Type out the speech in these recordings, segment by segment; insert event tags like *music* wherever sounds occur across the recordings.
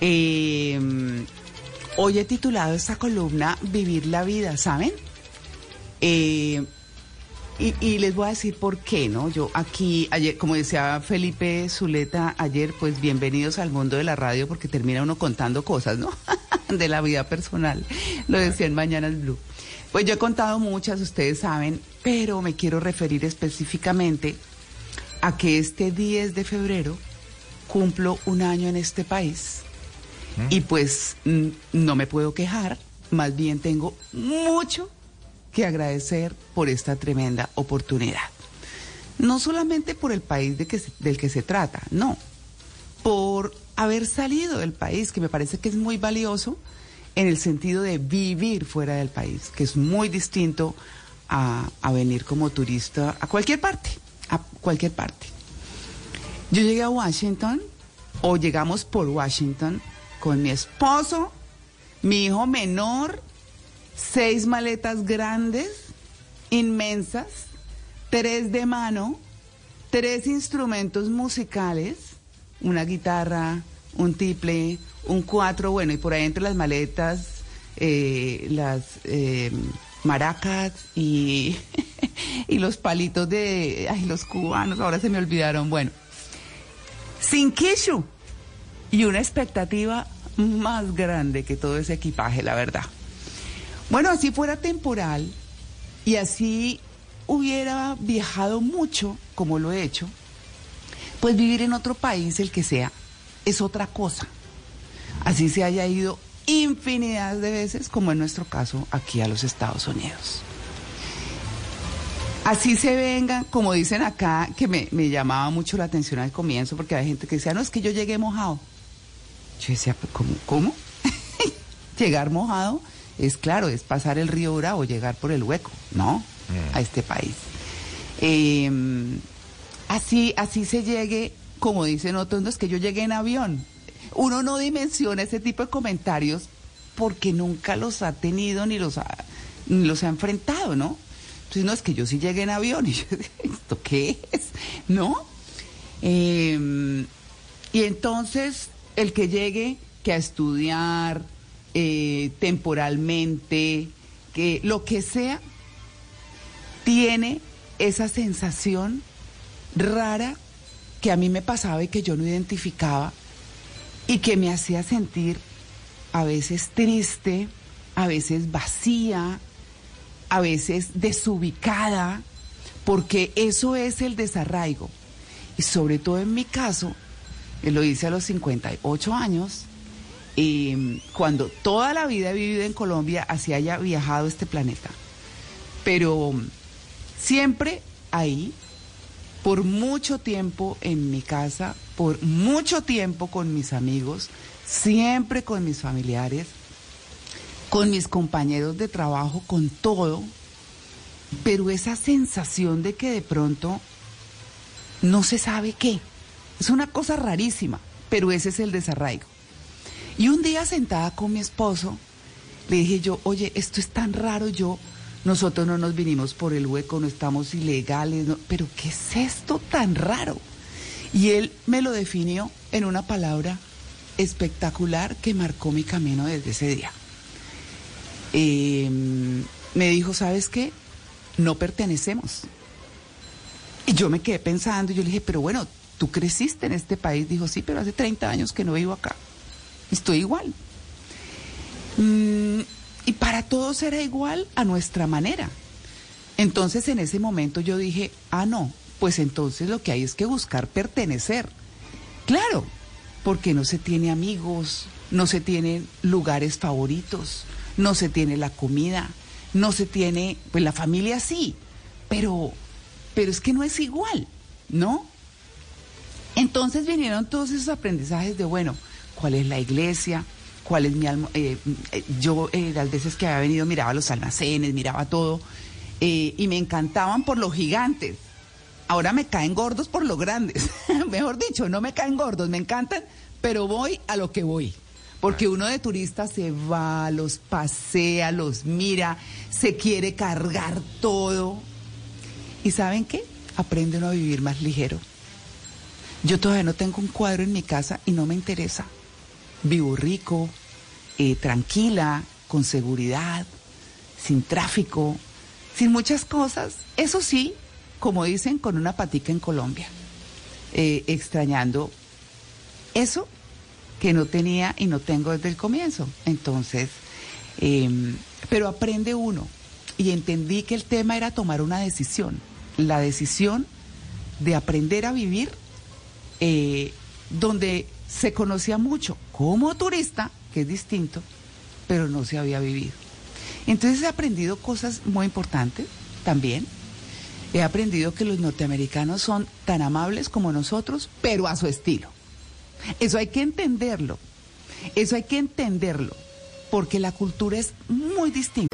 Eh, hoy he titulado esta columna Vivir la vida, ¿saben? Eh, y, y les voy a decir por qué, ¿no? Yo aquí, ayer, como decía Felipe Zuleta ayer, pues bienvenidos al mundo de la radio porque termina uno contando cosas, ¿no? *laughs* de la vida personal. Lo decía en Mañanas Blue. Pues yo he contado muchas, ustedes saben, pero me quiero referir específicamente a que este 10 de febrero cumplo un año en este país y pues mm, no me puedo quejar, más bien tengo mucho que agradecer por esta tremenda oportunidad. No solamente por el país de que del que se trata, no, por haber salido del país, que me parece que es muy valioso en el sentido de vivir fuera del país, que es muy distinto a, a venir como turista a cualquier parte, a cualquier parte. Yo llegué a Washington, o llegamos por Washington, con mi esposo, mi hijo menor, seis maletas grandes, inmensas, tres de mano, tres instrumentos musicales, una guitarra, un tiple, un cuatro, bueno, y por ahí entre las maletas, eh, las eh, maracas y, *laughs* y los palitos de, ay, los cubanos, ahora se me olvidaron, bueno, sin quishu y una expectativa más grande que todo ese equipaje, la verdad. Bueno, así fuera temporal y así hubiera viajado mucho, como lo he hecho, pues vivir en otro país, el que sea, es otra cosa. Así se haya ido infinidad de veces, como en nuestro caso aquí a los Estados Unidos. Así se vengan, como dicen acá, que me, me llamaba mucho la atención al comienzo, porque hay gente que decía, no, es que yo llegué mojado. Yo decía, "¿Pero ¿cómo? ¿Cómo? *laughs* Llegar mojado es claro, es pasar el río Bravo, llegar por el hueco, ¿no? A este país. Eh, así, así se llegue, como dicen otros, no es que yo llegué en avión. Uno no dimensiona ese tipo de comentarios porque nunca los ha tenido ni los ha, ni los ha enfrentado, ¿no? Entonces, no es que yo sí llegué en avión y yo, *laughs* ¿esto qué es? ¿No? Eh, y entonces, el que llegue, que a estudiar eh, temporalmente, que lo que sea, tiene esa sensación rara que a mí me pasaba y que yo no identificaba y que me hacía sentir a veces triste, a veces vacía, a veces desubicada, porque eso es el desarraigo. Y sobre todo en mi caso, lo hice a los 58 años, eh, cuando toda la vida he vivido en Colombia, así haya viajado este planeta. Pero siempre ahí, por mucho tiempo en mi casa, por mucho tiempo con mis amigos, siempre con mis familiares, con mis compañeros de trabajo, con todo, pero esa sensación de que de pronto no se sabe qué. Es una cosa rarísima, pero ese es el desarraigo. Y un día sentada con mi esposo, le dije yo, oye, esto es tan raro, yo, nosotros no nos vinimos por el hueco, no estamos ilegales, pero ¿qué es esto tan raro? Y él me lo definió en una palabra espectacular que marcó mi camino desde ese día. Eh, me dijo, ¿sabes qué? No pertenecemos. Y yo me quedé pensando, y yo le dije, pero bueno, tú creciste en este país. Dijo, sí, pero hace 30 años que no vivo acá. Estoy igual. Mm, y para todos era igual a nuestra manera. Entonces en ese momento yo dije, ah, no, pues entonces lo que hay es que buscar pertenecer. Claro, porque no se tiene amigos, no se tienen lugares favoritos, no se tiene la comida, no se tiene, pues la familia sí, pero, pero es que no es igual, ¿no? Entonces vinieron todos esos aprendizajes de, bueno, ¿cuál es la iglesia? ¿Cuál es mi alma? Eh, eh, yo eh, las veces que había venido miraba los almacenes, miraba todo, y me encantaban por los gigantes. Ahora me caen gordos por los grandes. *laughs* Mejor dicho, no me caen gordos, me encantan, pero voy a lo que voy. Porque uno de turista se va, los pasea, los mira, se quiere cargar todo. ¿Y saben qué? Aprende uno a vivir más ligero. Yo todavía no tengo un cuadro en mi casa y no me interesa. Vivo rico, eh, tranquila, con seguridad, sin tráfico, sin muchas cosas. Eso sí, como dicen, con una patica en Colombia. Eh, extrañando eso que no tenía y no tengo desde el comienzo. Entonces, em, pero aprende uno. Y entendí que el tema era tomar una decisión. La decisión de aprender a vivir eh, donde se conocía mucho como turista, que es distinto, pero no se había vivido. Entonces he aprendido cosas muy importantes también. He aprendido que los norteamericanos son tan amables como nosotros, pero a su estilo. Eso hay que entenderlo. Eso hay que entenderlo. Porque la cultura es muy distinta.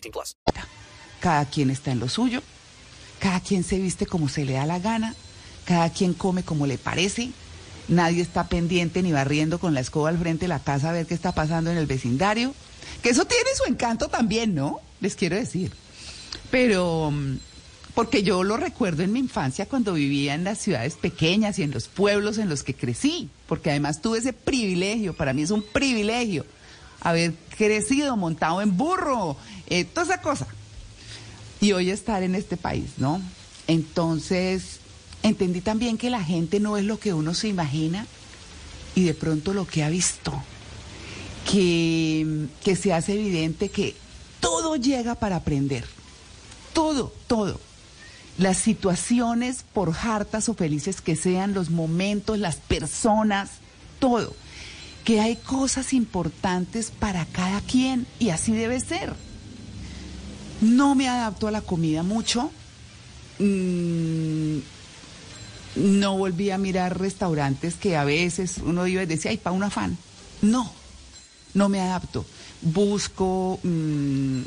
18 plus. Cada quien está en lo suyo. Cada quien se viste como se le da la gana. Cada quien come como le parece. Nadie está pendiente ni barriendo con la escoba al frente de la casa a ver qué está pasando en el vecindario. Que eso tiene su encanto también, ¿no? Les quiero decir. Pero mm, porque yo lo recuerdo en mi infancia cuando vivía en las ciudades pequeñas y en los pueblos en los que crecí, porque además tuve ese privilegio, para mí es un privilegio haber crecido montado en burro, eh, toda esa cosa. Y hoy estar en este país, ¿no? Entonces, entendí también que la gente no es lo que uno se imagina y de pronto lo que ha visto, que, que se hace evidente que todo llega para aprender, todo, todo las situaciones, por hartas o felices que sean, los momentos, las personas, todo. Que hay cosas importantes para cada quien y así debe ser. No me adapto a la comida mucho. Mm, no volví a mirar restaurantes que a veces uno iba y decía, ay, para un afán. No, no me adapto. Busco mm,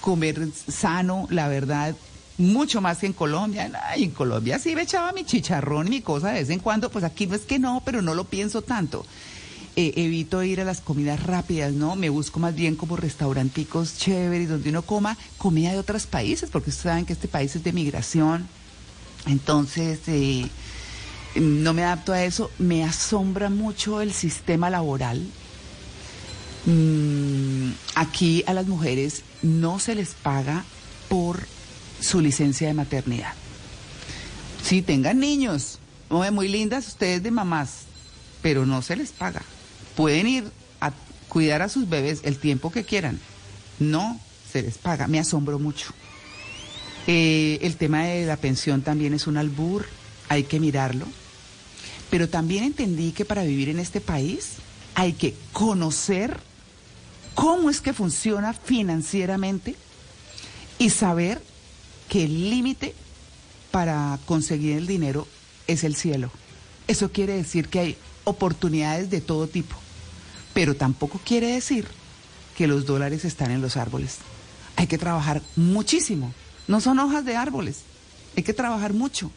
comer sano, la verdad, mucho más que en Colombia. en Colombia sí me echaba mi chicharrón y mi cosa de vez en cuando, pues aquí no es que no, pero no lo pienso tanto. Eh, evito ir a las comidas rápidas, ¿no? Me busco más bien como restauranticos chéveres donde uno coma comida de otros países, porque ustedes saben que este país es de migración. Entonces, eh, no me adapto a eso. Me asombra mucho el sistema laboral. Mm, aquí a las mujeres no se les paga por su licencia de maternidad. Si tengan niños, muy lindas ustedes de mamás, pero no se les paga. Pueden ir a cuidar a sus bebés el tiempo que quieran. No se les paga. Me asombro mucho. Eh, el tema de la pensión también es un albur, hay que mirarlo. Pero también entendí que para vivir en este país hay que conocer cómo es que funciona financieramente y saber que el límite para conseguir el dinero es el cielo. Eso quiere decir que hay oportunidades de todo tipo, pero tampoco quiere decir que los dólares están en los árboles. Hay que trabajar muchísimo. No son hojas de árboles. Hay que trabajar mucho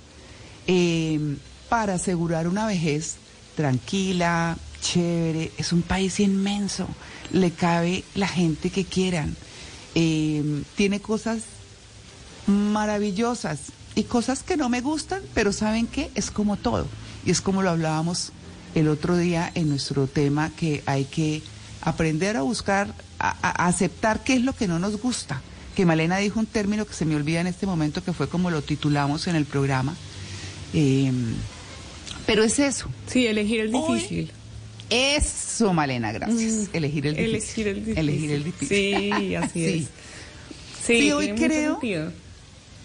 eh, para asegurar una vejez tranquila, chévere. Es un país inmenso. Le cabe la gente que quieran. Eh, tiene cosas maravillosas y cosas que no me gustan, pero ¿saben qué? Es como todo. Y es como lo hablábamos el otro día en nuestro tema, que hay que aprender a buscar, a, aceptar qué es lo que no nos gusta. Que Malena dijo un término que se me olvida en este momento, que fue como lo titulamos en el programa. Em, Pero es eso. Sí, elegir el Hoy- difícil. Eso, Malena, gracias. Elegir el difícil. Mm. Elegir el difícil. Elegir el difícil. Sí, así *laughs* Sí. es. Sí, Sí, hoy creo-. Yo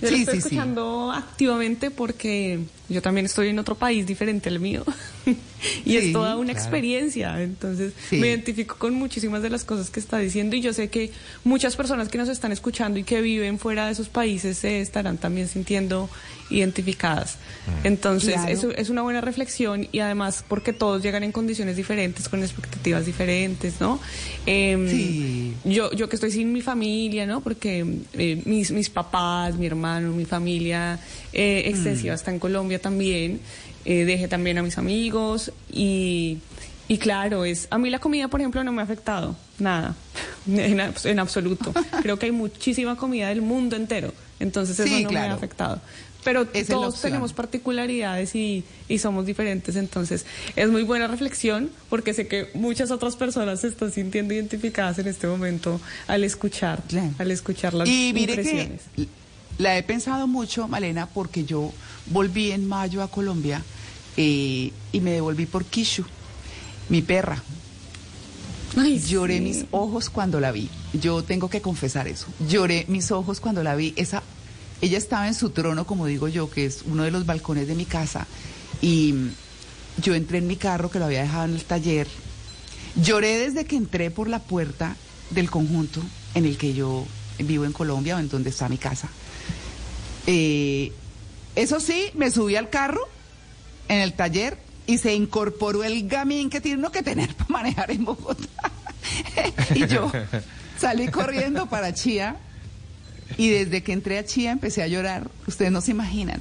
Sí, lo estoy escuchando activamente porque yo también estoy en otro país diferente al mío. *laughs* y Sí, es toda una claro. experiencia. Entonces Sí. me identifico con muchísimas de las cosas que está diciendo y yo sé que muchas personas que nos están escuchando y que viven fuera de sus países se estarán también sintiendo identificadas. Entonces Claro. es, es una buena reflexión y además porque todos llegan en condiciones diferentes, con expectativas diferentes, ¿no? Em, Sí. yo, yo que estoy sin mi familia, ¿no? Porque eh, mis, mis papás, mi hermano, mi familia eh, extensiva está en Colombia también. Eh, dejé también a mis amigos y, y claro, es a mí la comida, por ejemplo, no me ha afectado nada, *laughs* en, abs- en absoluto. *laughs* Creo que hay muchísima comida del mundo entero, entonces eso Sí, no me ha claro. afectado. Pero Esa todos tenemos particularidades y, y somos diferentes, entonces es muy buena reflexión porque sé que muchas otras personas se están sintiendo identificadas en este momento al escuchar, Claro. al escuchar las Y mire impresiones. que la he pensado mucho, Malena, porque yo volví en mayo a Colombia eh, y me devolví por Kishu, mi perra. Ay, Lloré sí. mis ojos cuando la vi. Yo tengo que confesar eso. Lloré mis ojos cuando la vi. Esa, ella estaba en su trono, como digo yo, que es uno de los balcones de mi casa. Y yo entré en mi carro, que lo había dejado en el taller. Lloré desde que entré por la puerta del conjunto en el que yo vivo en Colombia, o en donde está mi casa. Eh, eso sí, me subí al carro en el taller y se incorporó el gamín que tiene uno que tener *laughs* para manejar en Bogotá. *laughs* y yo salí corriendo para Chía y desde que entré a Chía empecé a llorar. Ustedes no se imaginan.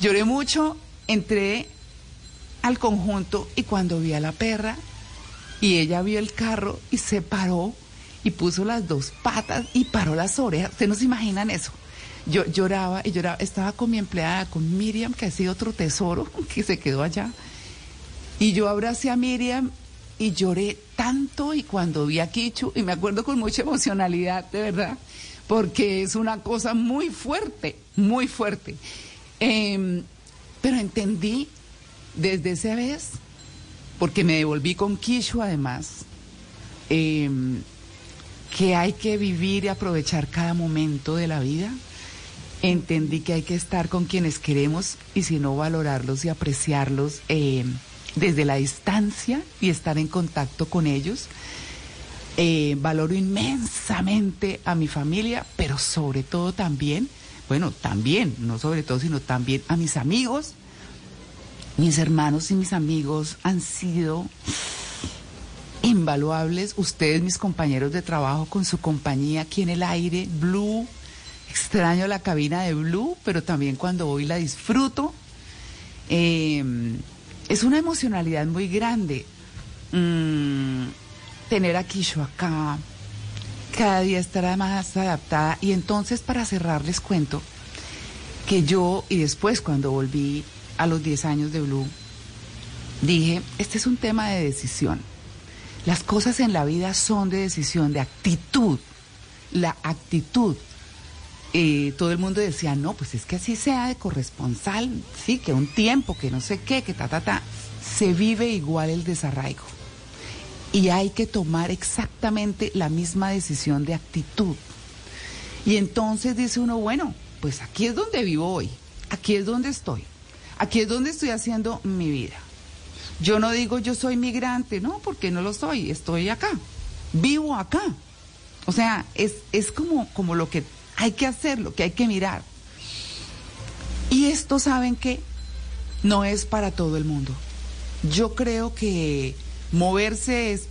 Lloré mucho, entré al conjunto y cuando vi a la perra y ella vio el carro y se paró y puso las dos patas y paró las orejas. Ustedes no se imaginan eso. Yo lloraba y lloraba. Estaba con mi empleada, con Miriam, que ha sido otro tesoro *laughs* que se quedó allá. Y yo abracé a Miriam y lloré tanto y cuando vi a Kichu, y me acuerdo con mucha emocionalidad, de verdad, porque es una cosa muy fuerte, muy fuerte. Em, pero entendí desde esa vez, porque me devolví con Kishu además, em, que hay que vivir y aprovechar cada momento de la vida. Entendí que hay que estar con quienes queremos y si no valorarlos y apreciarlos em, desde la distancia y estar en contacto con ellos. Eh, valoro inmensamente a mi familia, pero sobre todo también, bueno, también, no sobre todo, sino también a mis amigos. Mis hermanos y mis amigos han sido invaluables. Ustedes, mis compañeros de trabajo, con su compañía aquí en el aire, Blue. Extraño la cabina de Blue, pero también cuando voy la disfruto. Eh, es una emocionalidad muy grande mm, tener a Kisho acá, cada día estará más adaptada. Y entonces, para cerrar, les cuento que yo, y después cuando volví a los 10 años de Blue, dije, este es un tema de decisión. Las cosas en la vida son de decisión, de actitud. La actitud. Todo el mundo decía, no, pues es que así sea de corresponsal, sí, que un tiempo, que no sé qué, que ta, ta, ta. Se vive igual el desarraigo. Y hay que tomar exactamente la misma decisión de actitud. Y entonces dice uno, bueno, pues aquí es donde vivo hoy, aquí es donde estoy, aquí es donde estoy haciendo mi vida. Yo no digo yo soy migrante, no, porque no lo soy, estoy acá, vivo acá. O sea, es, es como, como lo que hay que hacer, lo que hay que mirar. Y esto, ¿saben que No es para todo el mundo. Yo creo que moverse es,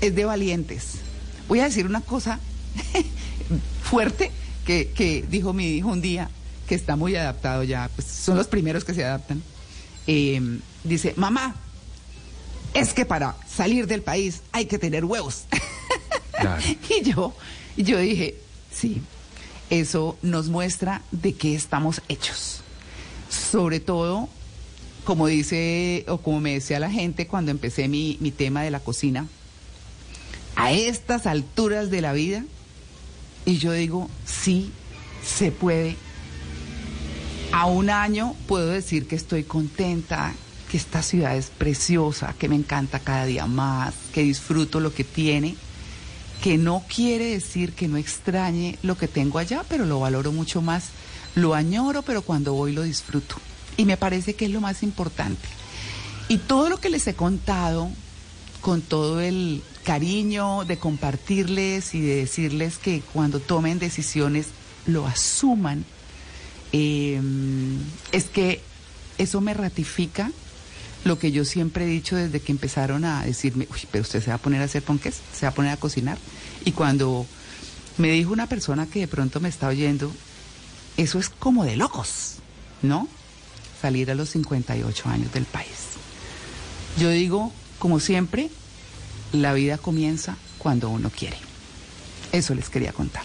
es de valientes. Voy a decir una cosa *laughs* fuerte que, que dijo mi hijo un día, que está muy adaptado ya, pues son los primeros que se adaptan. Eh, dice, mamá, es que para salir del país hay que tener huevos. *laughs* Claro. y yo, yo dije, sí, eso nos muestra de qué estamos hechos. Sobre todo, como dice, o como me decía la gente cuando empecé mi, mi tema de la cocina, a estas alturas de la vida, y yo digo, sí, se puede. A un año puedo decir que estoy contenta, que esta ciudad es preciosa, que me encanta cada día más, que disfruto lo que tiene, que no quiere decir que no extrañe lo que tengo allá, pero lo valoro mucho más, lo añoro, pero cuando voy lo disfruto. Y me parece que es lo más importante. Y todo lo que les he contado, con todo el cariño de compartirles y de decirles que cuando tomen decisiones lo asuman, eh, es que eso me ratifica lo que yo siempre he dicho desde que empezaron a decirme, uy, pero usted se va a poner a hacer ponques, se va a poner a cocinar. Y cuando me dijo una persona que de pronto me está oyendo, eso es como de locos, ¿no? Salir a los 58 años del país. Yo digo, como siempre, la vida comienza cuando uno quiere. Eso les quería contar.